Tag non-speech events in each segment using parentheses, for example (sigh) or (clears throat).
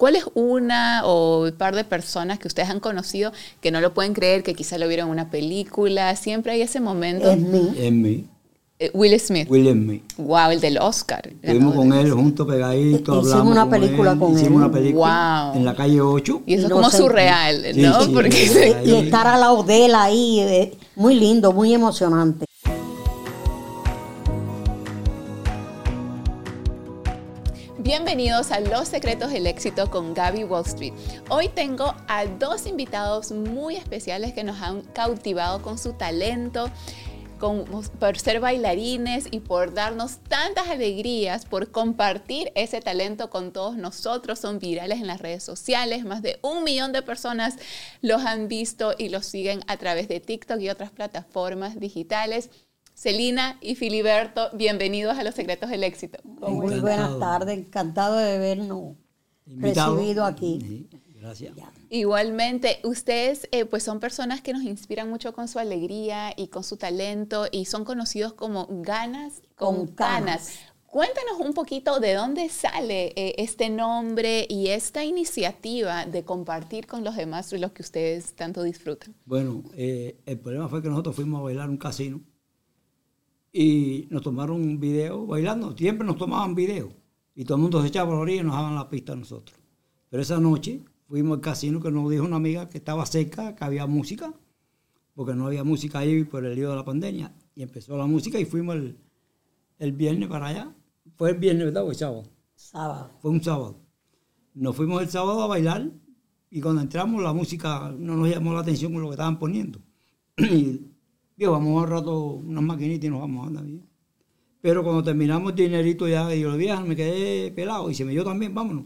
¿Cuál es una o un par de personas que ustedes han conocido que no lo pueden creer, que quizá lo vieron en una película? Siempre hay ese momento. Es mí. Es mí. Eh, Will Smith. Will Smith. Wow, el del Oscar. Estuvimos con él juntos, pegaditos, Hicimos una con película él, con él. Hicimos una película Wow. en la calle 8. Y eso es como surreal, Sí, ¿no? sí, Porque se- Y estar a la de él ahí, eh, muy lindo, muy emocionante. Bienvenidos a Los Secretos del Éxito con Gaby Wall Street. Hoy tengo a dos invitados muy especiales que nos han cautivado con su talento, por ser bailarines y por darnos tantas alegrías, por compartir ese talento con todos nosotros. Son virales en las redes sociales, más de un millón de personas los han visto y los siguen a través de TikTok y otras plataformas digitales. Celina y Filiberto, bienvenidos a Los Secretos del Éxito. Muy Encantado. buenas tardes, encantado de vernos Invitado. recibido aquí. Sí, gracias. Igualmente, ustedes eh, pues son personas que nos inspiran mucho con su alegría y con su talento y son conocidos como ganas con, Con canas. canas. Cuéntanos un poquito de dónde sale eh, este nombre y esta iniciativa de compartir con los demás lo que ustedes tanto disfrutan. Bueno, eh, el problema fue que nosotros fuimos a bailar un casino y nos tomaron un video bailando. Siempre nos tomaban video y todo el mundo se echaba a la orilla y nos daban la pista a nosotros. Pero esa noche fuimos al casino que nos dijo una amiga que estaba cerca, que había música, porque no había música ahí por el lío de la pandemia. Y empezó la música y fuimos el, el viernes para allá. Fue el viernes, ¿verdad? O el sábado. Sábado. Fue un sábado. Nos fuimos el sábado a bailar y cuando entramos la música no nos llamó la atención con lo que estaban poniendo. (clears throat) Y digo, vamos un rato unas maquinitas y nos vamos, anda bien. Pero cuando terminamos el dinerito ya, y yo vieja, me quedé pelado y se me dio también, vámonos.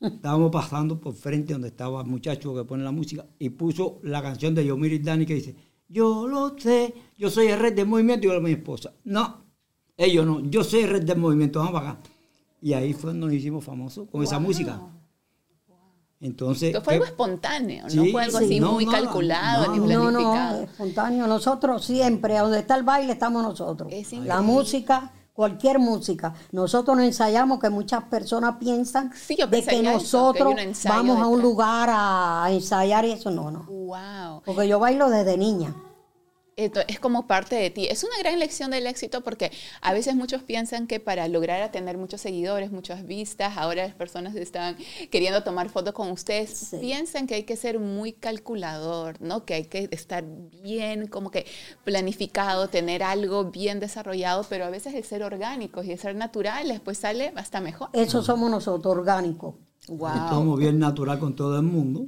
Estábamos pasando por frente donde estaba el muchacho que pone la música y puso la canción de Yomir y Dani que dice, yo lo sé, yo soy el rey del movimiento y yo a mi esposa. No, ellos no, yo soy el rey del movimiento, vamos para acá. Y ahí fue donde nos hicimos famosos con esa música. Entonces, Esto fue algo ¿qué- espontáneo, no Sí, fue algo sí, así no, muy nada, calculado ni no, No, planificado. no, espontáneo. Nosotros siempre, a donde está el baile, estamos nosotros. Es La música, cualquier música. Nosotros nos ensayamos que muchas personas piensan Sí, de que eso, que nosotros un ensayo vamos a un lugar a ensayar y eso no, no. Wow. Porque yo bailo desde niña. Esto es como parte de ti. Es una gran lección del éxito porque a veces muchos piensan que para lograr tener muchos seguidores, muchas vistas, ahora las personas están queriendo tomar fotos con ustedes, Sí. piensan que hay que ser muy calculador, ¿no? Que hay que estar bien, como que planificado, tener algo bien desarrollado, pero a veces el ser orgánicos y el ser naturales, pues sale hasta mejor. Eso somos nosotros, orgánicos. Wow. Estamos bien natural con todo el mundo.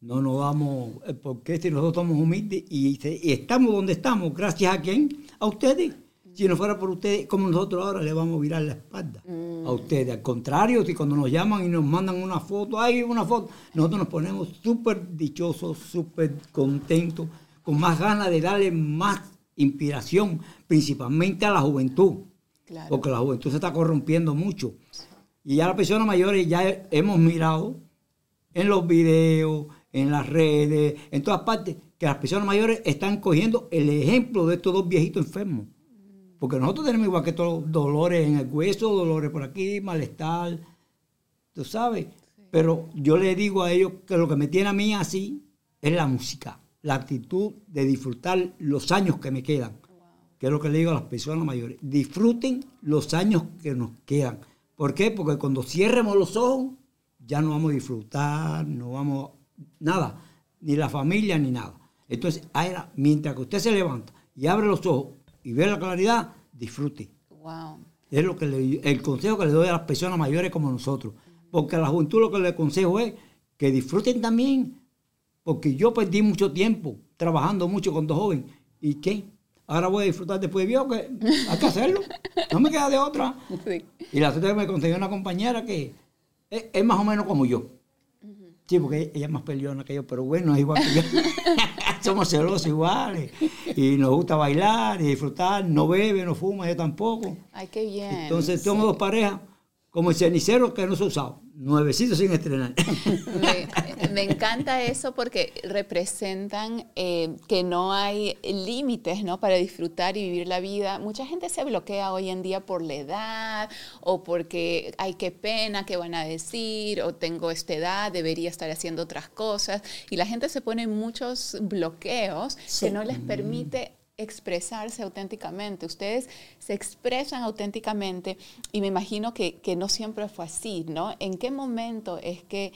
No nos damos, eh, porque si nosotros somos humildes y, estamos donde estamos, gracias a quién? A ustedes. Si no fuera por ustedes, como nosotros ahora le vamos a virar la espalda a ustedes. Al contrario, si cuando nos llaman y nos mandan una foto, hay una foto, nosotros nos ponemos súper dichosos, súper contentos, con más ganas de darle más inspiración, principalmente a la juventud. Claro. Porque la juventud se está corrompiendo mucho. Y ya las personas mayores ya he- hemos mirado en los videos, en las redes, en todas partes, que las personas mayores están cogiendo el ejemplo de estos dos viejitos enfermos. Porque nosotros tenemos igual que todos dolores en el hueso, dolores por aquí, malestar, tú sabes. Pero yo le digo a ellos que lo que me tiene a mí así es la música, la actitud de disfrutar los años que me quedan. Que es lo que le digo a las personas mayores. Disfruten los años que nos quedan. ¿Por qué? Porque cuando cierremos los ojos, ya no vamos a disfrutar, no vamos, nada, ni la familia ni nada. Entonces, ahora, mientras que usted se levanta y abre los ojos y ve la claridad, disfrute. Wow. Es lo que le- el consejo que le doy a las personas mayores como nosotros. Porque a la juventud lo que le aconsejo es que disfruten también. Porque yo perdí mucho tiempo trabajando mucho con dos jóvenes. ¿Y qué? Ahora voy a disfrutar después de viejo, que hay que hacerlo. No me queda de otra. Sí. Y la otra me conseguí una compañera que es, es más o menos como yo. Sí, porque ella es más peleona que yo, pero bueno, es igual que yo. (laughs) Somos celosos iguales. Y nos gusta bailar y disfrutar. No bebe, no fuma, yo tampoco. Ay, qué bien. Entonces somos dos parejas, como el cenicero que no se ha usado. nuevecitos sin estrenar. (laughs) Me, encanta eso porque representan eh, que no hay límites ¿no? para disfrutar y vivir la vida. Mucha gente se bloquea hoy en día por la edad o porque, ay, qué pena, qué van a decir, o tengo esta edad, debería estar haciendo otras cosas. Y la gente se pone muchos bloqueos que no les permite expresarse auténticamente. Ustedes se expresan auténticamente y me imagino que, que no siempre fue así, ¿no? ¿En qué momento es que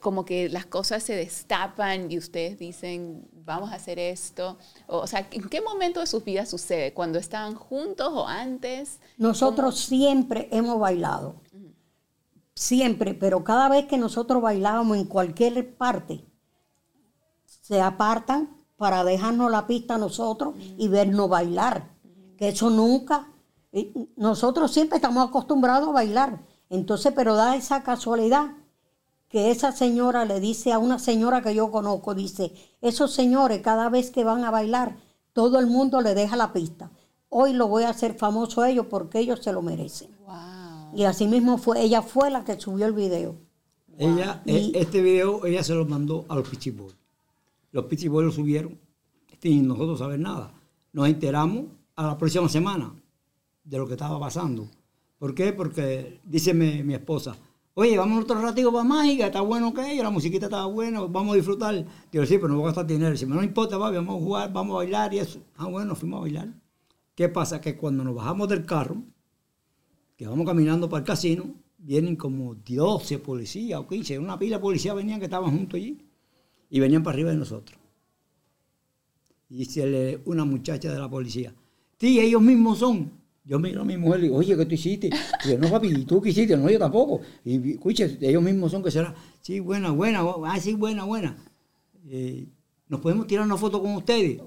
como que las cosas se destapan y ustedes dicen, vamos a hacer esto? O, o sea, ¿en qué momento de sus vidas sucede? ¿Cuando estaban juntos o antes? Nosotros siempre hemos bailado. Siempre, pero cada vez que nosotros bailábamos en cualquier parte, se apartan para dejarnos la pista a nosotros y vernos bailar. Que eso nunca, eh, nosotros siempre estamos acostumbrados a bailar. Entonces, pero da esa casualidad que esa señora le dice a una señora que yo conozco, dice, esos señores cada vez que van a bailar, todo el mundo le deja la pista. Hoy lo voy a hacer famoso a ellos porque ellos se lo merecen. Wow. Y así mismo fue, ella fue la que subió el video. Ella, Y- e- este video, ella se lo mandó a los Pichi Boys. Los Pichi Boys lo subieron sin nosotros saber nada. Nos enteramos a la próxima semana de lo que estaba pasando. ¿Por qué? Porque dice mi, mi esposa, oye, vamos otro ratito para Mágica, está bueno que la musiquita estaba buena, vamos a disfrutar. Digo, sí, pero no voy a gastar dinero. Dice, no importa, papi, vamos a jugar, vamos a bailar y eso. Ah, bueno, fuimos a bailar. ¿Qué pasa? Que cuando nos bajamos del carro, que vamos caminando para el casino, vienen como 12 policías o 15, una pila de policías venían que estaban juntos allí y venían para arriba de nosotros. Y dice una muchacha de la policía, sí, ellos mismos son. Yo miro a mi mujer y digo, oye, ¿qué tú hiciste? Y yo, no, papi, ¿y tú qué hiciste? No, yo tampoco. Y escuche, ellos mismos son, que será? Sí, buena, buena, ah, sí, buena, buena. Eh, ¿Nos podemos tirar una foto con ustedes?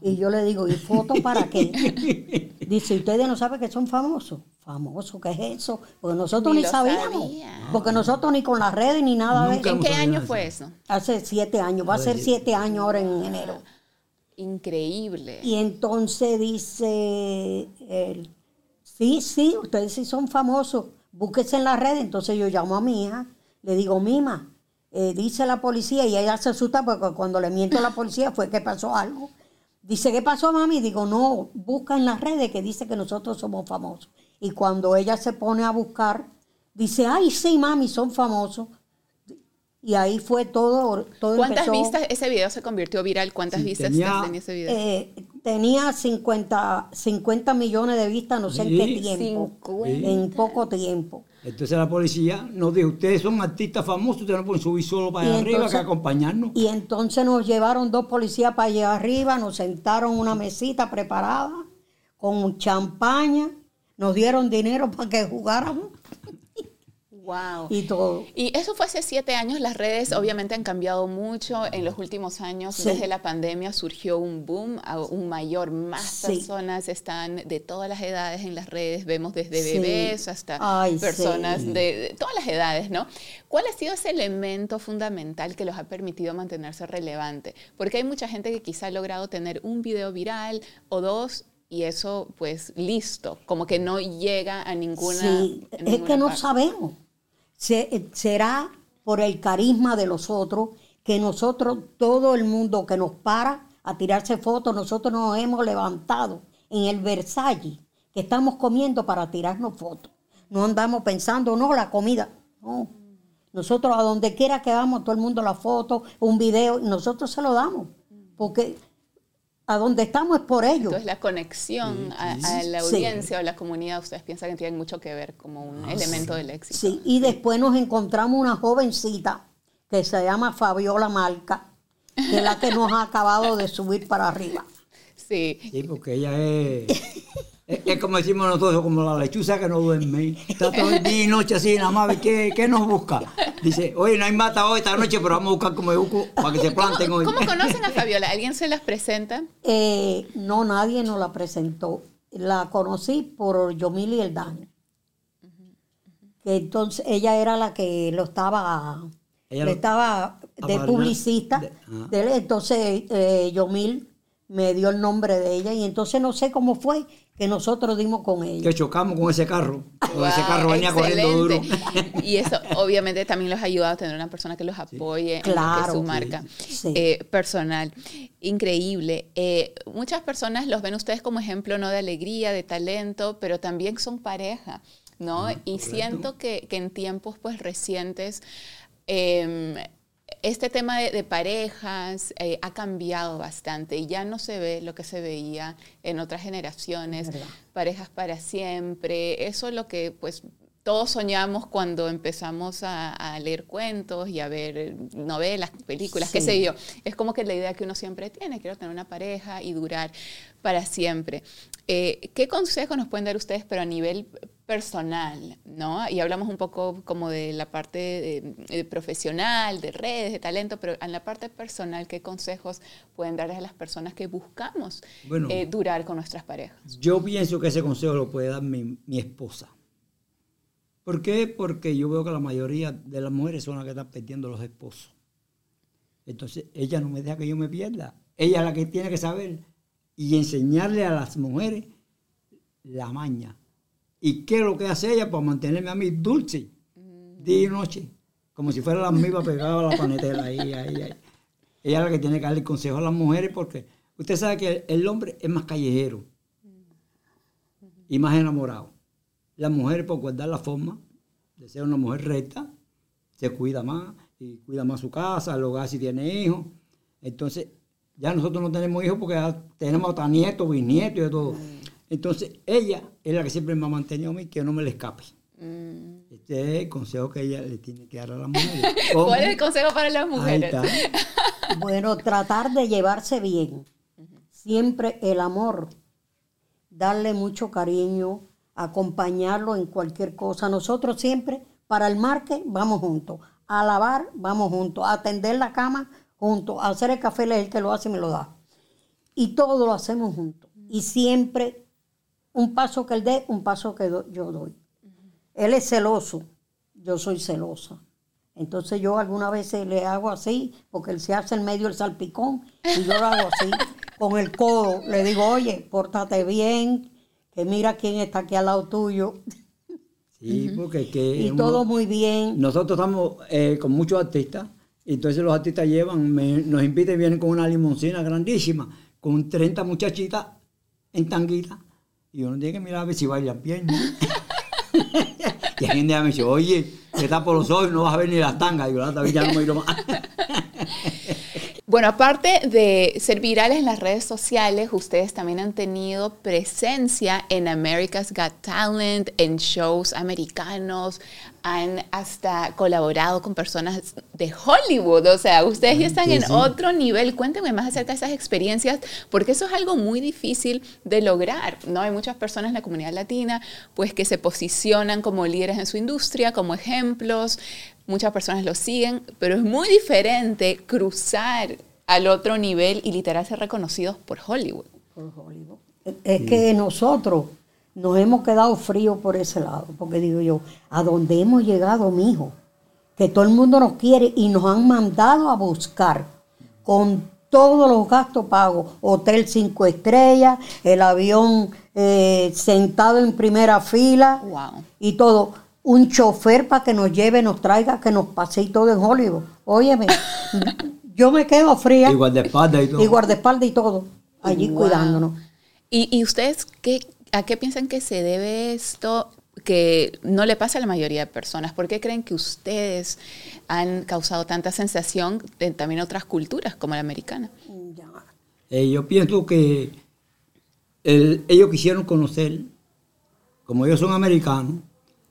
Y yo le digo, ¿y foto para qué? (laughs) Dice, ¿ustedes no saben que son famosos? ¿Famosos? ¿Qué es eso? Porque nosotros Ni sabíamos. sabía. Porque nosotros ni con las redes ni nada de eso. ¿En qué año fue eso. eso? Hace siete años, va a ser siete años ahora en enero. Increíble. Y entonces dice él, sí, sí, ustedes sí son famosos, búsquese en las redes. Entonces yo llamo a mi hija, le digo, Mima, eh, dice la policía, y ella se asusta porque cuando le miento a la policía fue que pasó algo. Dice, ¿qué pasó, mami? Digo, no, busca en las redes que dice que nosotros somos famosos. Y cuando ella se pone a buscar, dice, ay, sí, mami, son famosos. Y ahí fue todo, todo ¿Cuántas empezó. vistas ese video se convirtió viral? ¿Cuántas Sí, vistas tenía- tenía ese video? Eh, tenía 50, 50 millones de vistas, no sé en qué tiempo. En poco tiempo. Entonces la policía nos dijo, ustedes son artistas famosos, ustedes no pueden subir solo para Y allá arriba entonces- que acompañarnos. Y entonces nos llevaron dos policías para allá arriba, nos sentaron en una mesita preparada con champaña, nos dieron dinero para que jugáramos Wow. y todo. Y eso fue hace siete años. Las redes obviamente han cambiado mucho. En los últimos años, Sí. desde la pandemia, surgió un boom, a- un mayor, más Sí. personas están de todas las edades en las redes. Vemos desde Sí. bebés hasta Ay, personas de, de todas las edades, ¿no? ¿Cuál ha sido ese elemento fundamental que los ha permitido mantenerse relevante? Porque hay mucha gente que quizá ha logrado tener un video viral o dos. Y eso, pues, listo, como que no llega a ninguna. Sí, es que no parte. sabemos. Se- será por el carisma de los otros que nosotros, todo el mundo que nos para a tirarse fotos, nosotros nos hemos levantado en el Versalles, que estamos comiendo para tirarnos fotos. No andamos pensando, no, la comida. No. Nosotros a donde quiera que vamos, todo el mundo la foto, un video, nosotros se lo damos. Porque a donde estamos es por ellos. Entonces la conexión a, a la Sí. audiencia o la comunidad, ustedes piensan que tienen mucho que ver como un elemento del éxito. Sí, y después nos encontramos una jovencita que se llama Fabiola Marca, que es la que nos ha acabado de subir para arriba. Sí. Sí, porque ella es, es, es como decimos nosotros, como la lechuza que no duerme. Está todo el día y noche así, nada más, ¿qué, qué nos busca? Dice, oye, no hay mata hoy esta noche, pero vamos a buscar como yuco para que se planten hoy. ¿Cómo conocen a Fabiola? ¿Alguien se las presenta? Eh, no, nadie nos la presentó. La conocí por Yomili El Daño. Que entonces ella era la que lo estaba, Ella le lo- estaba de publicista. de- ah. de entonces eh, Yomil me dio el nombre de ella y entonces no sé cómo fue que nosotros dimos con ella. Que chocamos con ese carro. Con ese Wow, carro venía corriendo duro. Y eso obviamente también los ha ayudado a tener una persona que los apoye en lo que Claro, su sí, marca sí. eh, personal. Increíble. Eh, muchas personas los ven ustedes como ejemplo no de alegría, de talento, pero también son pareja, ¿no? y siento que, que en tiempos pues recientes em, este tema de, de parejas eh, ha cambiado bastante y ya no se ve lo que se veía en otras generaciones, Verdad. parejas para siempre, eso es lo que pues todos soñamos cuando empezamos a, a leer cuentos y a ver novelas, películas, qué sé yo. Es como que la idea que uno siempre tiene, quiero tener una pareja y durar para siempre. Eh, ¿Qué consejos nos pueden dar ustedes, pero a nivel personal, ¿no? Y hablamos un poco como de la parte de- de profesional, de redes, de talento, pero en la parte personal, ¿qué consejos pueden darles a las personas que buscamos Bueno. eh, durar con nuestras parejas? Yo pienso que ese consejo lo puede dar mi, mi esposa. ¿Por qué? Porque yo veo que la mayoría de las mujeres son las que están perdiendo los esposos. Entonces, ella no me deja que yo me pierda. Ella es la que tiene que saber y enseñarle a las mujeres la maña. ¿Y qué es lo que hace ella para mantenerme a mí dulce día y noche? Como si fuera la misma pegada a la panetera ahí, ahí, ahí. Ella es la que tiene que darle consejo a las mujeres porque usted sabe que el hombre es más callejero y más enamorado. La mujer, por guardar la forma de ser una mujer recta, se cuida más y cuida más su casa, el hogar si tiene hijos. Entonces, ya nosotros no tenemos hijos porque ya tenemos hasta nietos, bisnietos y de todo. Entonces, ella es la que siempre me ha mantenido a mí, que no me le escape. Mm. Este es el consejo que ella le tiene que dar a la (laughs) mujer. ¿Cómo? ¿Cuál es el consejo para las Ahí mujeres? está. (laughs) Bueno, tratar de llevarse bien. Siempre el amor. Darle mucho cariño, acompañarlo en cualquier cosa. Nosotros siempre, para el marque, vamos juntos. A lavar, vamos juntos. A tender la cama, juntos. A hacer el café, él es el que lo hace y me lo da. Y todo lo hacemos juntos. Y siempre un paso que él dé, un paso que do- yo doy. Él es celoso, yo soy celosa. Entonces yo algunas veces le hago así, porque él se hace en medio el salpicón, y yo lo hago así, (laughs) con el codo. Le digo, oye, pórtate bien, que mira quién está aquí al lado tuyo. Sí, porque es que Y uno- todo muy bien. Nosotros estamos eh, con muchos artistas, y entonces los artistas llevan, me- nos invitan y vienen con una limoncina grandísima, con 30 muchachitas en tanguita, y uno tiene que mirar a ver si bailan. ¿no? (laughs) y alguien día me dice, oye, que está por los ojos, no vas a ver ni las tangas. Y yo, "Ah, ya no me miro más. (laughs) Bueno, aparte de ser virales en las redes sociales, ustedes también han tenido presencia en America's Got Talent, en shows americanos, han hasta colaborado con personas de Hollywood. O sea, ustedes ya están en otro nivel. Cuéntenme más acerca de esas experiencias, porque eso es algo muy difícil de lograr, ¿no? Hay muchas personas en la comunidad latina, pues, que se posicionan como líderes en su industria, como ejemplos. Muchas personas lo siguen, pero es muy diferente cruzar al otro nivel y literal ser reconocidos por Hollywood. por Hollywood. Es que nosotros nos hemos quedado fríos por ese lado, porque digo yo, a dónde hemos llegado, mijo, que todo el mundo nos quiere y nos han mandado a buscar con todos los gastos pagos, hotel cinco estrellas, el avión eh, sentado en primera fila Wow. y todo. Un chofer para que nos lleve, nos traiga, que nos pase y todo en Hollywood. Óyeme, yo me quedo fría. Igual de espalda y todo. Y guardaespaldas y todo, allí Wow. cuidándonos. ¿Y, y ustedes qué, a qué piensan que se debe esto que no le pasa a la mayoría de personas? ¿Por qué creen que ustedes han causado tanta sensación en también otras culturas como la americana? Ya. Eh, yo pienso que el- ellos quisieron conocer, como ellos son americanos,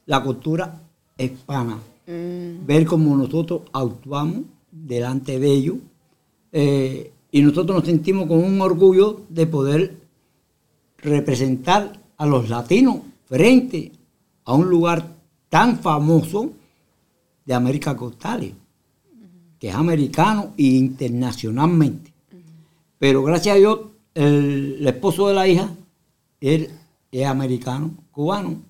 la cultura hispana. Ver cómo nosotros actuamos delante de ellos. eh, y nosotros nos sentimos con un orgullo de poder representar a los latinos frente a un lugar tan famoso de América Costales, que es americano e internacionalmente. Pero gracias a Dios, el, el esposo de la hija, él es americano, cubano,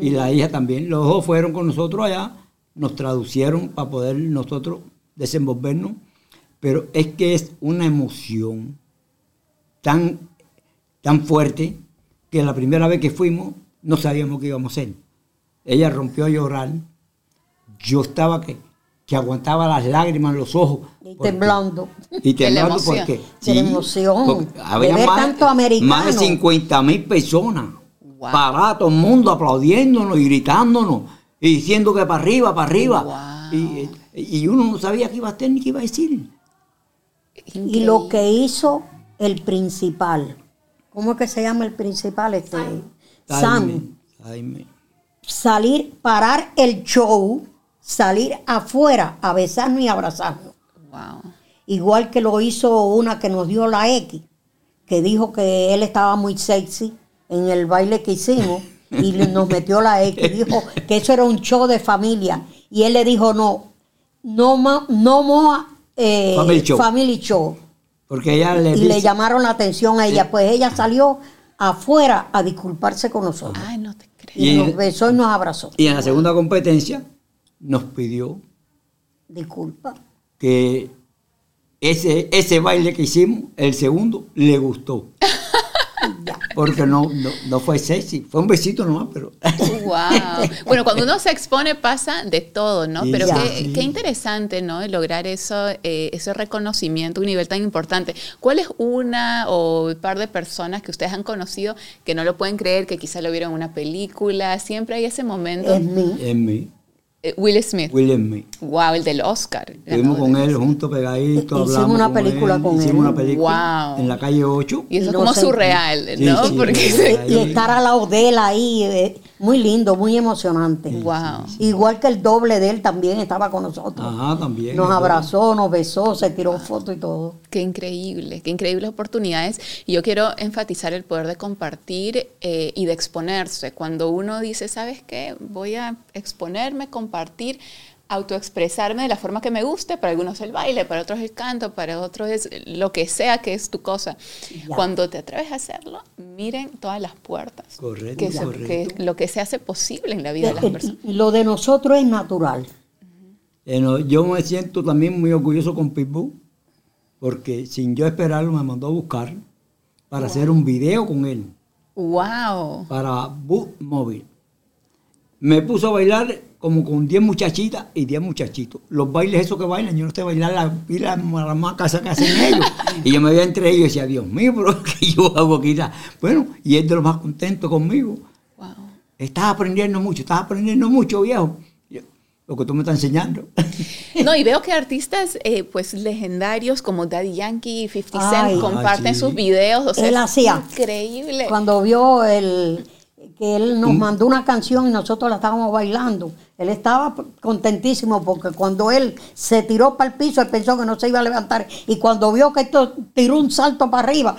y la hija también. Los dos fueron con nosotros allá, nos traducieron para poder nosotros desenvolvernos, pero es que es una emoción tan, tan fuerte que la primera vez que fuimos no sabíamos qué íbamos a hacer. Ella rompió a llorar. Yo estaba que, que aguantaba las lágrimas en los ojos. Y porque- temblando. Y (laughs) temblando porque... La emoción, porque de había ver más, tanto americano. Más de 50 mil personas. Wow. Todo el mundo aplaudiéndonos y gritándonos. Y diciendo que para arriba, para arriba. Wow. Y, y uno no sabía qué iba a hacer ni qué iba a decir. Y lo que hizo el principal, ¿cómo es que se llama el principal? Este, Sam. Salir, parar el show, salir afuera a besarnos y abrazarnos. Wow. Igual que lo hizo una que nos dio la X, que dijo que él estaba muy sexy en el baile que hicimos y nos metió la X. Dijo que eso era un show de familia. Y él le dijo, no, no, ma- no more eh, Family show. family show. Porque ella le Y dice- le llamaron la atención a ella, pues ella salió afuera a disculparse con nosotros. Ay, no te creo. Y, Y- nos besó y nos abrazó. Y en la segunda competencia nos pidió Disculpa. que ese, ese baile que hicimos, el segundo, le gustó. (laughs) Porque no, no, no fue sexy, fue un besito nomás, pero... (laughs) Wow. Bueno, cuando uno se expone pasa de todo, ¿no? Pero ya. qué, sí. qué interesante, ¿no? Lograr eso, eh, ese reconocimiento a un nivel tan importante. ¿Cuál es una o un par de personas que ustedes han conocido que no lo pueden creer, que quizá lo vieron en una película? Siempre hay ese momento. Es mí. En mí, Will Smith. William Me. Wow, el del Oscar. Estuvimos con él juntos, pegaditos, Hicimos hablamos una con película él, con él. Hicimos una película Wow. en la calle 8. Y eso es como surreal, ¿no? sí, Porque se- Y estar al lado de él ahí, eh, muy lindo, muy emocionante. Wow. Igual que el doble de él también estaba con nosotros. Ajá, también. Nos abrazó, nos besó, se tiró foto y todo. Qué increíble, qué increíbles oportunidades. Y yo quiero enfatizar el poder de compartir eh, y de exponerse. Cuando uno dice, ¿sabes qué? Voy a exponerme, compartir, autoexpresarme de la forma que me guste. Para algunos es el baile, para otros el canto, para otros es lo que sea que es tu cosa. Ya. Cuando te atreves a hacerlo, miren todas las puertas. Correcto, Que, se- correcto. que lo que se hace posible en la vida de las personas. Lo de nosotros es natural. Eh, yo me siento también muy orgulloso con Pitbull, porque sin yo esperarlo me mandó a buscar para hacer un video con él, ¡Wow! para Boot Móvil. Me puso a bailar como con 10 muchachitas y 10 muchachitos. Los bailes esos que bailan, yo no sé bailar las pilas las macas que hacen ellos. (laughs) y yo me veía entre ellos y decía, Dios mío, pero (laughs) ¿qué yo hago aquí? Bueno, y él de los más contento conmigo. ¡Wow! Estás aprendiendo mucho, estás aprendiendo mucho, viejo. Lo que tú me estás enseñando. (laughs) No, y veo que artistas eh, pues legendarios como Daddy Yankee y 50 Cent Ay. comparten Ah, sí. sus videos. O sea, Él es hacía. Increíble. Cuando vio el, que él Mm. nos mandó una canción y nosotros la estábamos bailando, él estaba contentísimo porque cuando él se tiró para el piso, él pensó que no se iba a levantar. Y cuando vio que esto tiró un salto para arriba,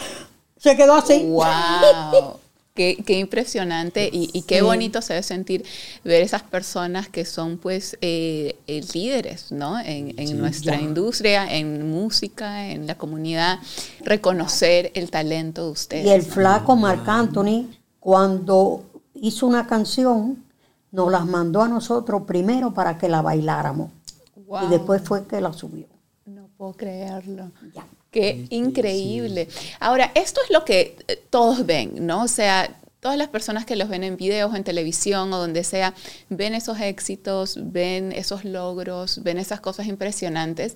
se quedó así. ¡Wow! (laughs) Qué, qué impresionante y, y qué Sí. bonito se debe sentir ver esas personas que son pues eh, eh, líderes ¿no? en, en nuestra Ya. industria, en música, en la comunidad, reconocer el talento de ustedes. Y el flaco Marc Anthony, cuando hizo una canción, nos las mandó a nosotros primero para que la bailáramos. Wow. Y después fue que la subió. No puedo creerlo. Ya. Qué increíble. Ahora, esto es lo que eh, todos ven, ¿no? O sea, todas las personas que los ven en videos, en televisión o donde sea, ven esos éxitos, ven esos logros, ven esas cosas impresionantes.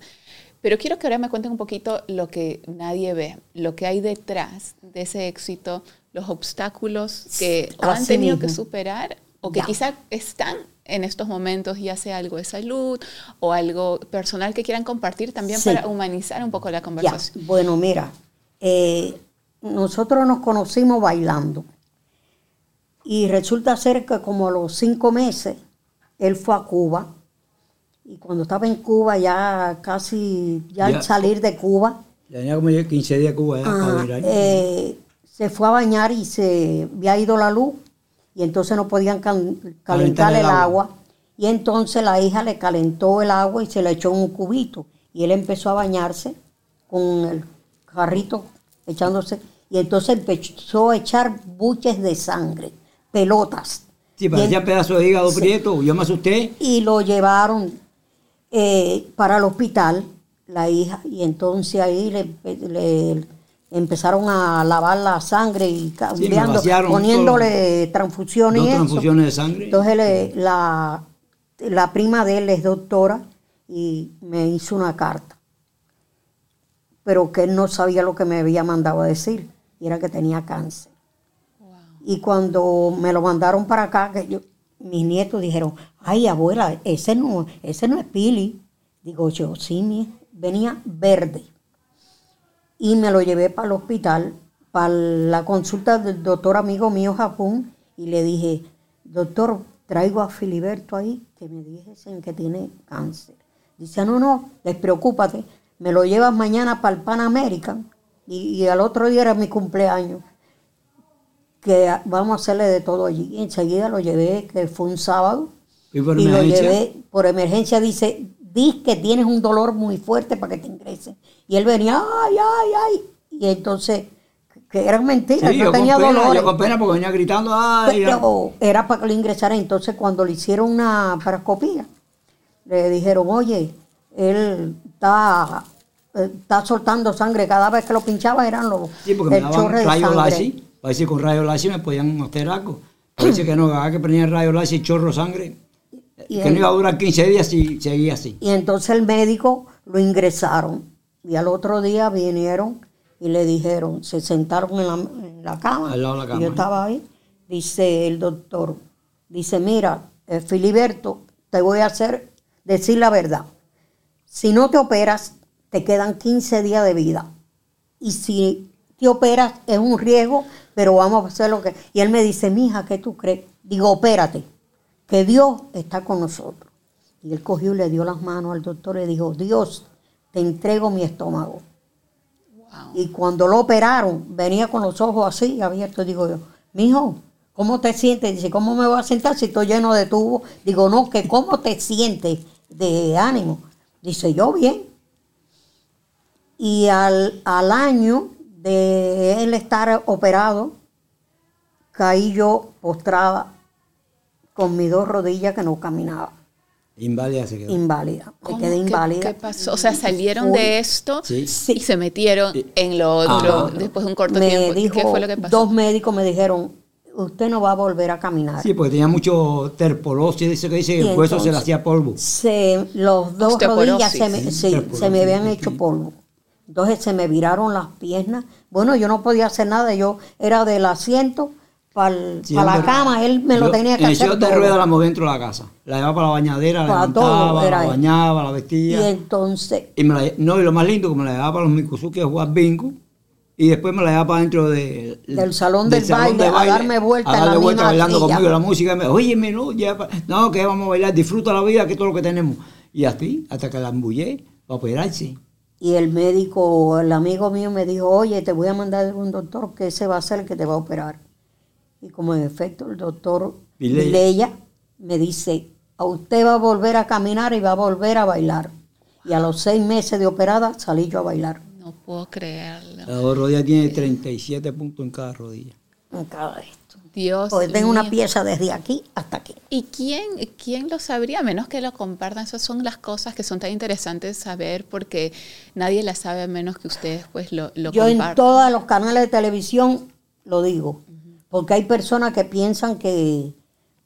Pero quiero que ahora me cuenten un poquito lo que nadie ve, lo que hay detrás de ese éxito, los obstáculos que o han tenido que superar o que Ya. quizá están en estos momentos, ya sea algo de salud o algo personal que quieran compartir también Sí. para humanizar un poco la Ya, conversación. bueno, mira, eh, nosotros nos conocimos bailando y resulta ser que como a los cinco meses él fue a Cuba y cuando estaba en Cuba ya casi, ya, Ya. al salir de Cuba, Ya tenía como 15 días Cuba ya ajá, eh, se fue a bañar y se había ido la luz y entonces no podían calentar el agua. Y entonces la hija le calentó el agua y se le echó en un cubito. Y él empezó a bañarse con el jarrito echándose. Y entonces empezó a echar buches de sangre, pelotas. Sí, parecía en- pedazo de hígado Sí. prieto. Yo me asusté. y lo llevaron eh, para el hospital, la hija, y entonces ahí le, le- empezaron a lavar la sangre y cambiando, poniéndole transfusiones y transfusiones de sangre. Entonces le- la, la prima de él es doctora y me hizo una carta. Pero que él no sabía lo que me había mandado a decir, y era que tenía cáncer. Y cuando me lo mandaron para acá, que yo- mis nietos dijeron, ay abuela, ese no, ese no es Pili. Digo yo, sí, mi, venía verde. Y me lo llevé para el hospital, para la consulta del doctor amigo mío Japón, y le dije, doctor, traigo a Filiberto ahí, que me dijesen que tiene cáncer. Dice, no, no, despreocúpate, me lo llevas mañana para el Pan American, y, y al otro día era mi cumpleaños que vamos a hacerle de todo allí. Y enseguida lo llevé, que fue un sábado, ¿Y por y lo llevé por emergencia. Dice, di que tienes un dolor muy fuerte para que te ingresen. Y él venía, ay, ay, ay. Y entonces, que eran mentiras, Sí, no yo con tenía pena, dolores. yo con pena porque venía gritando, ay, Pero era para que lo ingresara. Entonces, cuando le hicieron una parascopía, le dijeron, oye, él está, eh, está soltando sangre. Cada vez que lo pinchaba eran los Sí, porque me el daban chorro de rayos láser. Ver si con rayos láser me podían hacer algo. Parece que no, cada que prendía rayos láser y chorro sangre. Y que él- no iba a durar 15 días si seguía así. Y entonces el médico lo ingresaron. Y al otro día vinieron y le dijeron, se sentaron en la, en la cama. Al lado de la y cama. yo estaba ahí. Dice el doctor, dice, mira, eh, Filiberto, te voy a hacer, decir la verdad. Si no te operas, te quedan 15 días de vida. Y si te operas, es un riesgo, pero vamos a hacer lo que... Y él me dice, mija, ¿qué tú crees? Digo, opérate, que Dios está con nosotros. Y él cogió y le dio las manos al doctor y le dijo, Dios, te entrego mi estómago. Y cuando lo operaron, venía con los ojos así abiertos. Digo yo, mijo, ¿cómo te sientes? Dice, ¿cómo me voy a sentar si estoy lleno de tubos? Digo, no, que ¿cómo te sientes de ánimo? Dice, yo bien. Y al, al año de él estar operado, caí yo postrada con mis dos rodillas que no caminaba, Inválida se quedó. inválida. Me quedé ¿Qué- inválida. ¿Qué, pasó? O sea, salieron de esto Sí. y se metieron en lo otro Ah. después de un corto me tiempo. dijo, ¿Qué fue lo que pasó? dos médicos me dijeron, usted no va a volver a caminar. Sí, porque tenía mucho terpolosis, dice que dice que el hueso se le hacía polvo. Se, los dos rodillas se me, Sí, sí, osteoporosis, se me habían hecho polvo. Entonces se me viraron las piernas. Bueno, yo no podía hacer nada. Yo era del asiento para Sí, la cama. Él me lo yo tenía que en hacer silla de ruedas la moví dentro de la casa. La llevaba para la bañadera, Para levantaba, la bañaba, la Y vestía. entonces, Y me la, no, y lo más lindo, que me la llevaba para los Mikuzuki a jugar bingo. Y después me la llevaba para dentro de- Del salón del baile, a darme vuelta a en la darle vuelta bailando silla. conmigo la música. Y me, Oye, no, ya, no, que vamos a bailar, disfruta la vida, que es todo lo que tenemos. Y así, hasta que la embullé para operarse. y el médico, el amigo mío me dijo, oye, te voy a mandar un doctor que ese va a ser el que te va a operar. Y como en efecto el doctor Vilella. Me dice, a usted va a volver a caminar y va a volver a bailar. Y a los seis meses de operada salí yo a bailar No puedo creerlo. La rodilla tiene 37 puntos en cada rodilla. en cada esto. Dios Porque tengo una pieza desde aquí hasta aquí. ¿Y quién, quién lo sabría? A menos que lo compartan. Esas son las cosas que son tan interesantes saber porque nadie las sabe a menos que ustedes pues lo, lo Yo en compartan. todos los canales de televisión lo digo, porque hay personas que piensan que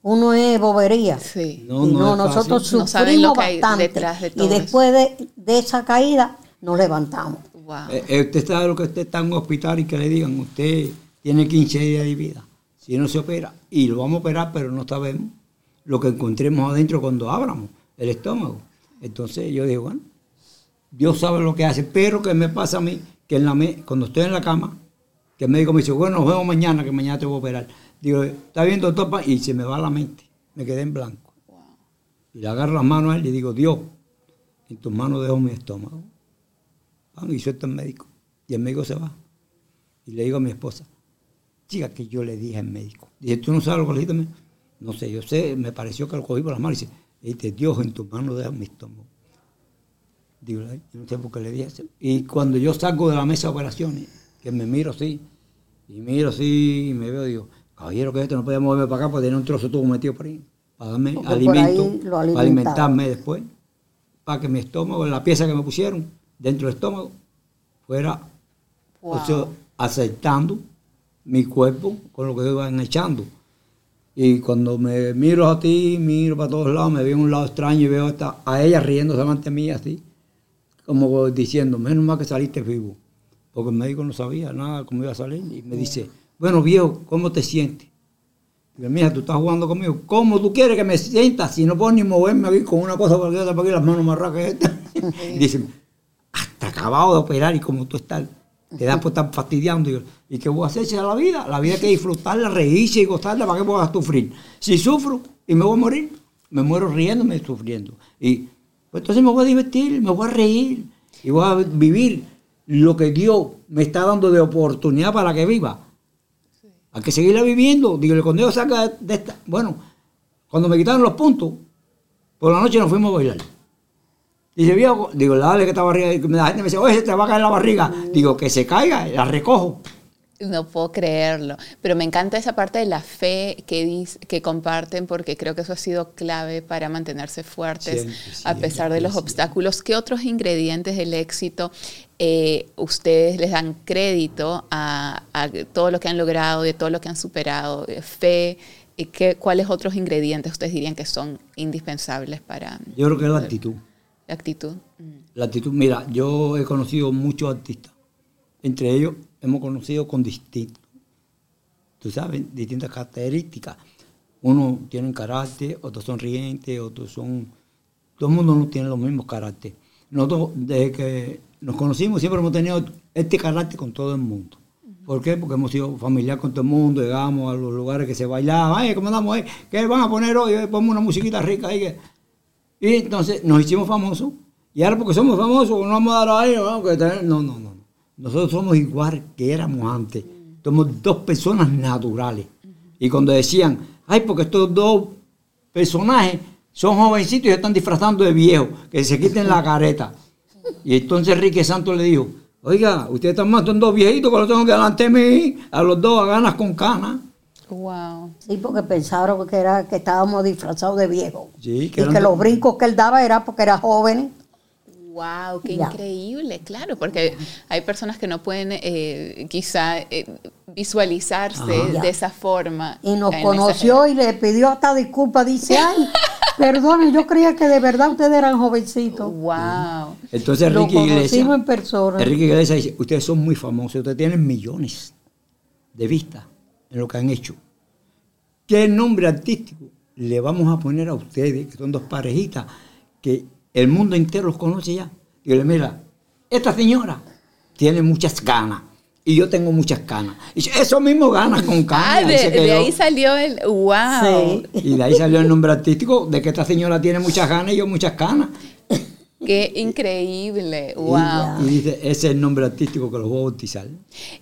uno es bobería. Sí. No, y no no, nosotros. No sufrimos bastante. detrás de todo y después de, de esa caída nos levantamos. Wow. Eh, eh, usted sabe lo que usted está en un hospital y que le digan, usted tiene 15 días de vida. Si no se opera, y lo vamos a operar, pero no sabemos lo que encontremos adentro cuando abramos el estómago. Entonces yo digo, bueno, Dios sabe lo que hace, pero que me pasa a mí, que en la me- cuando estoy en la cama, que el médico me dice, bueno, nos vemos mañana, que mañana te voy a operar. Digo, está bien, doctor, Pa-", y se me va la mente, me quedé en blanco. Y le agarro las manos a él y digo, Dios, en tus manos dejo mi estómago. Vamos, y suelta el médico. Y el médico se va. Y le digo a mi esposa, chica, que yo le dije al médico. Dije, ¿tú no sabes lo que le dijiste? No sé, yo sé, me pareció que lo cogí por las manos. Y dice, dijiste, Dios, en tus manos deja mi estómago. Digo, "Ay, yo no sé por qué le dije eso. Y cuando yo salgo de la mesa de operaciones, que me miro así, y miro así, y me veo, digo, caballero, que esto no podía moverme para acá porque tenía un trozo de tubo metido por ahí, para darme Porque por alimento, para alimentarme después, para que mi estómago, la pieza que me pusieron dentro del estómago, fuera O sea, aceptando mi cuerpo con lo que iban echando. Y cuando me miro a ti, miro para todos lados, me veo en un lado extraño y veo hasta a ella riéndose ante mí así, como diciendo, menos mal que saliste vivo. Porque el médico no sabía nada cómo iba a salir. Y me dice, bueno viejo, ¿cómo te sientes? Digo, mija, tú estás jugando conmigo. ¿Cómo tú quieres que me sienta si no puedo ni moverme aquí con una cosa para aquí, para aquí las manos más raras que esta? (laughs) y dice, hasta acabado de operar y como tú estás, te das por estar fastidiando. Y, ¿y qué voy a hacer es la vida? La vida hay que disfrutarla, reírse y gozarla, ¿para qué voy a sufrir? Si sufro y me voy a morir, me muero riéndome y sufriendo. Y pues entonces me voy a divertir, me voy a reír y voy a vivir lo que Dios me está dando de oportunidad para que viva. Hay que seguirla viviendo. Digo, cuando Dios saca de esta. Bueno, cuando me quitaron los puntos, por la noche nos fuimos a bailar. Dice, viejo, digo, dale que esta barriga. Y La gente me dice, oye, se te va a caer la barriga. Digo, que se caiga, la recojo. No puedo creerlo, pero me encanta esa parte de la fe que, dis- que comparten porque creo que eso ha sido clave para mantenerse fuertes Siempre, a pesar de los obstáculos. ¿Qué otros ingredientes del éxito eh, ustedes les dan crédito a, a todo lo que han logrado, de todo lo que han superado? Eh, Fe, eh, ¿qué, ¿cuáles otros ingredientes ustedes dirían que son indispensables para Yo creo que es la actitud. la actitud? Mm. La actitud, mira, yo he conocido muchos artistas. Entre ellos hemos conocido con distintos, tú sabes, distintas características. Unos tienen carácter, otros son rientes, otros son... Todo el mundo no tiene los mismos caracteres. Nosotros, desde que nos conocimos, siempre hemos tenido este carácter con todo el mundo. ¿Por qué? Porque hemos sido familiar con todo el mundo, llegamos a los lugares que se bailaban, ¿cómo andamos ahí? ¿Qué van a poner hoy? Ponemos una musiquita rica ahí. que-". Y entonces nos hicimos famosos. Y ahora porque somos famosos, no vamos a dar a ellos, ¿no? Que tener- no, no, no. Nosotros somos igual que éramos antes. Somos dos personas naturales. Y cuando decían, ay, porque estos dos personajes son jovencitos y se están disfrazando de viejos, que se quiten la careta. Y entonces Enrique Santos le dijo, oiga, ustedes están matando dos viejitos que los tengo que delante de mí, a los dos a ganas con canas. Wow. Sí, porque pensaron que era que estábamos disfrazados de viejos. Sí, y que los brincos que él daba era porque era joven. Wow, qué Ya. increíble, claro, porque hay personas que no pueden eh, quizá eh, visualizarse Ajá. de esa forma. Y nos conoció y le pidió hasta disculpas. Dice, ay, perdone, yo creía que de verdad ustedes eran jovencitos. Wow. Entonces Lo Enrique Iglesias, conocimos en persona. Enrique Iglesias dice, ustedes son muy famosos, ustedes tienen millones de vistas en lo que han hecho. ¿Qué nombre artístico le vamos a poner a ustedes, que son dos parejitas, que el mundo entero los conoce ya? Y yo le mira, esta señora tiene muchas ganas y yo tengo muchas ganas. Y dice, eso mismo ganas con Ah, canas. Y de, ahí salió el wow. Sí. Y de ahí salió el nombre artístico de que esta señora tiene muchas ganas y yo muchas canas. Qué increíble, Y- wow. Y, dice, ese es el nombre artístico que los voy a bautizar.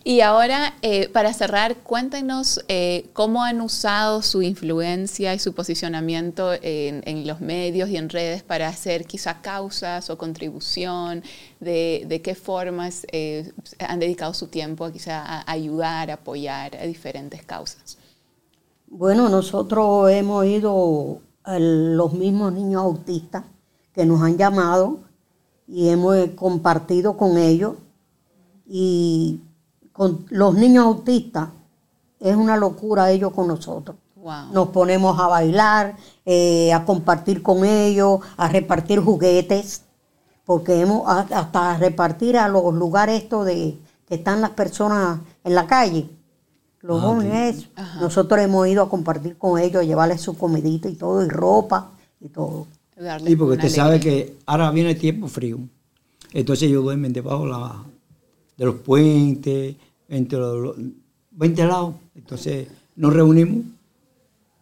Y ahora, eh, para cerrar, cuéntenos eh, cómo han usado su influencia y su posicionamiento en, en los medios y en redes para hacer quizá causas o contribución, de, de qué formas eh, han dedicado su tiempo quizá a ayudar, a apoyar a diferentes causas. Bueno, nosotros hemos ido a los mismos niños autistas que nos han llamado y hemos compartido con ellos. Y con los niños autistas es una locura ellos con nosotros. Wow. Nos ponemos a bailar, eh, a compartir con ellos, a repartir juguetes, porque hemos hasta a repartir a los lugares estos de que están las personas en la calle, los Ah, jóvenes. Nosotros hemos ido a compartir con ellos, a llevarles su comidita y todo, y ropa y todo. Darles Sí, porque usted sabe que ahora viene el tiempo frío. Entonces ellos duermen debajo la- de los puentes, entre los, los- 20 lados. Entonces nos reunimos.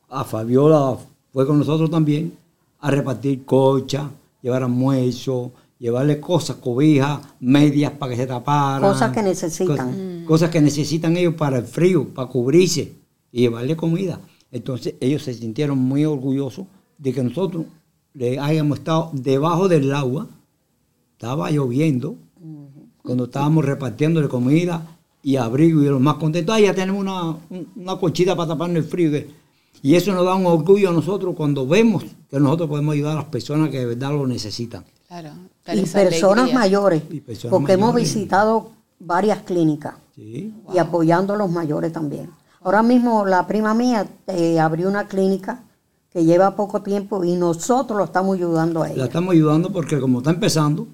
A Fabiola fue con nosotros también a repartir cocha, llevar almuerzo, llevarle cosas, cobijas, medias para que se taparan. Cosas que necesitan. Cosas, cosas que necesitan ellos para el frío, para cubrirse y llevarle comida. Entonces ellos se sintieron muy orgullosos de que nosotros le hayamos estado debajo del agua. Estaba lloviendo cuando estábamos repartiéndole comida y abrigo y los más contentos. Ah, ya tenemos una, un- una cochita para taparnos el frío. Y eso nos da un orgullo a nosotros cuando vemos que nosotros podemos ayudar a las personas que de verdad lo necesitan. Claro, Y personas alegría. mayores, Y personas porque hemos visitado varias clínicas Sí. y apoyando a los mayores también. Ahora mismo la prima mía eh, abrió una clínica que lleva poco tiempo y nosotros lo estamos ayudando a La ella. estamos ayudando porque como está empezando,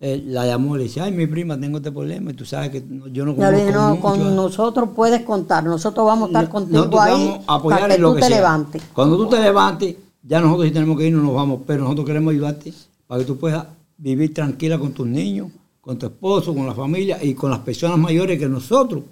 eh, la llamó y le dice, ay, mi prima, tengo este problema y tú sabes que no- yo no conozco no, mucho". con nosotros puedes contar, nosotros vamos a estar No- contigo ahí vamos a apoyar para que tú que te sea. levantes. Cuando tú te levantes, ya nosotros si tenemos que irnos nos vamos, pero nosotros queremos ayudarte para que tú puedas vivir tranquila con tus niños, con tu esposo, con la familia y con las personas mayores que nosotros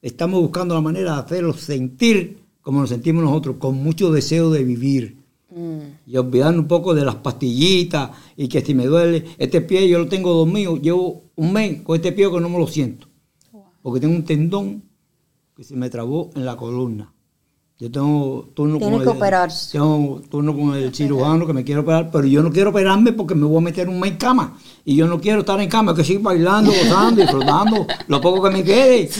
estamos buscando la manera de hacerlos sentir como nos sentimos nosotros, con mucho deseo de vivir. Mm, Y olvidarnos un poco de las pastillitas y que si me duele este pie, yo lo tengo dormido, llevo un mes con este pie que no me lo siento. Porque tengo un tendón que se me trabó en la columna. Yo tengo turno Tiene con que el, operarse. Tengo turno con el cirujano que me quiere operar, pero yo no quiero operarme porque me voy a meter un mes en cama. Y yo no quiero estar en cama, que seguir bailando, gozando, disfrutando (laughs) lo poco que me quede.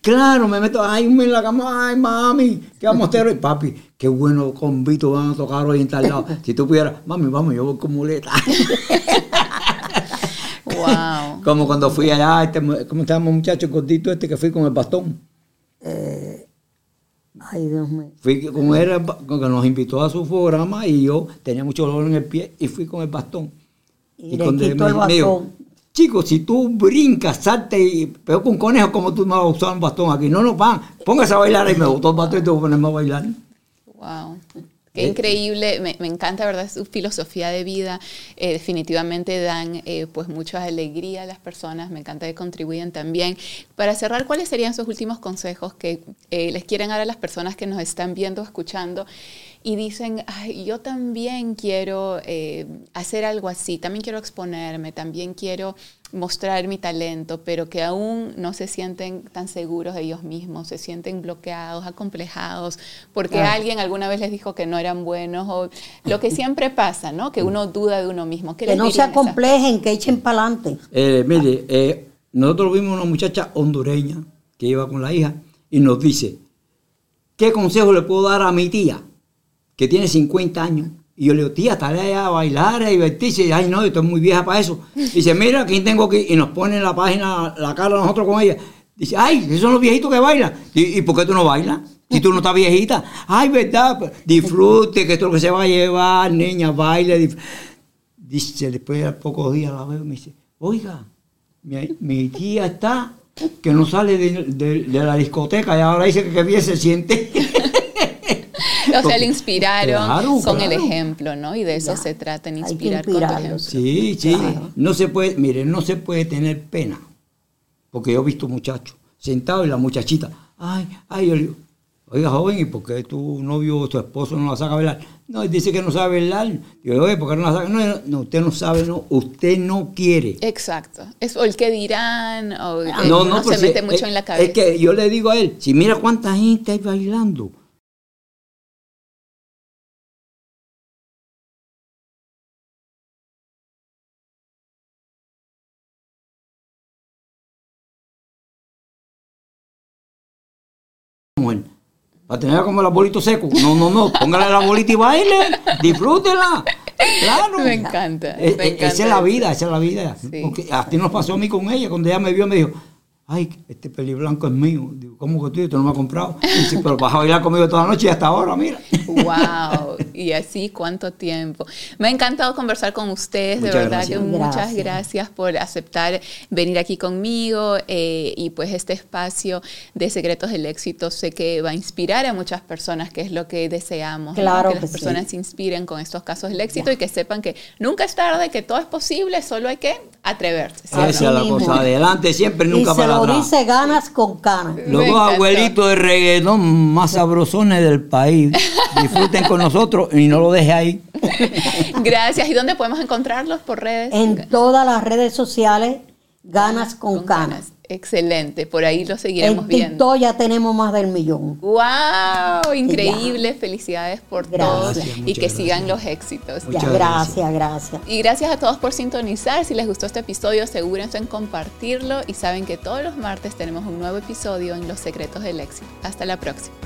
Claro, me meto, ay, un mes en la cama, ay, mami, qué vamos a hacer hoy? Papi, qué bueno convito van a tocar hoy en tal lado. (laughs) Si tú pudieras, mami, vamos, yo voy con muleta. (laughs) wow. Como cuando fui allá, este, ¿cómo se llama muchacho gordito este que fui con el bastón? Ay, Dios mío. Fui con él, que nos invitó a su programa y yo tenía mucho dolor en el pie y fui con el bastón. Y le cuando quitó me- el me dijo, bastón. Chico, si tú brincas, salte y pego con un conejo, como tú me vas a usar un bastón aquí? No, no, van, póngase a bailar y me botó el bastón y te voy a ponerme a bailar. Wow. Qué increíble, me, me encanta, ¿verdad? Su filosofía de vida. Eh, definitivamente dan eh, pues mucha alegría a las personas, me encanta que contribuyen también. Para cerrar, ¿cuáles serían sus últimos consejos que eh, les quieren dar a las personas que nos están viendo, escuchando y dicen, Ay, yo también quiero eh, hacer algo así, también quiero exponerme, también quiero mostrar mi talento, pero que aún no se sienten tan seguros de ellos mismos, se sienten bloqueados, acomplejados, porque Claro. alguien alguna vez les dijo que no eran buenos, o lo que siempre pasa, ¿no? Que uno duda de uno mismo. ¿Qué Que no se acomplejen, que echen para adelante. Eh, mire, eh, nosotros vimos una muchacha hondureña que iba con la hija y nos dice, ¿qué consejo le puedo dar a mi tía que tiene 50 años? Y yo le digo, tía, tal allá a bailar, a divertirse. Y, Ay, no, yo estoy muy vieja para eso. Dice, mira, ¿quién tengo aquí? Y nos pone la página la cara nosotros con ella. Dice, ay, esos son los viejitos que bailan. ¿Y, y por qué tú no bailas? Si tú no estás viejita. Ay, verdad, pues, disfrute, que esto es lo que se va a llevar, niña, baile. Dice, después de pocos días la veo me dice, oiga, mi, tía está que no sale de, de- la discoteca y ahora dice que bien se siente. (laughs) O sea, le inspiraron Claro, con el ejemplo, ¿no? Y de eso Ya. se trata, en Hay que inspirar con tu ejemplo. Sí, sí. Claro. No se puede, mire, no se puede tener pena. Porque yo he visto muchachos sentados y la muchachita, ay, ay, yo le digo, oiga, joven, ¿y por qué tu novio o tu esposo no la saca a bailar? No, él dice que no sabe bailar. Digo, oye, ¿por qué no la saca? No, no, no, usted no sabe, no, usted no quiere. Exacto. Es, o el que dirán, o eh, no, uno no, se pues, mete es- mucho en la es cabeza. que yo le digo a él, si mira cuánta gente hay bailando. Para tenerla como el abuelito seco. No, no, no. Póngale la bolita y baile. Disfrútela. Claro. Me encanta, me eh, encanta Esa es la vida, esa es la vida. Sí. Porque así nos pasó a mí con ella. Cuando ella me vio, me dijo, ay, este peli blanco es mío. Digo, ¿cómo que tú? Tú no me has comprado. Dice, pero vas a bailar conmigo toda la noche y hasta ahora, mira. Wow, y así cuánto tiempo. Me ha encantado conversar con ustedes, de Muchas verdad gracias. que muchas Gracias. gracias por aceptar venir aquí conmigo eh, y pues este espacio de Secretos del Éxito sé que va a inspirar a muchas personas, que es lo que deseamos, ¿no? Claro que que las sí. personas se inspiren con estos casos del éxito y que sepan que nunca es tarde, que todo es posible, solo hay que atreverse. Así Esa es la cosa. Adelante siempre, Y nunca se para lo atrás. dice ganas con canas. Los dos abuelitos de reggaetón más sabrosones del país. Disfruten con nosotros y no lo deje ahí. (laughs) Gracias. ¿Y dónde podemos encontrarlos por redes? En todas las redes sociales, ganas con, canas. Excelente, por ahí lo En seguiremos viendo. TikTok ya tenemos más del millón. ¡Wow! Increíble, felicidades por todo Gracias. y que gracias. sigan los éxitos. Ya, Muchas gracias, gracias. Y gracias a todos por sintonizar. Si les gustó este episodio, asegúrense en compartirlo y saben que todos los martes tenemos un nuevo episodio en Los Secretos del Éxito. Hasta la próxima.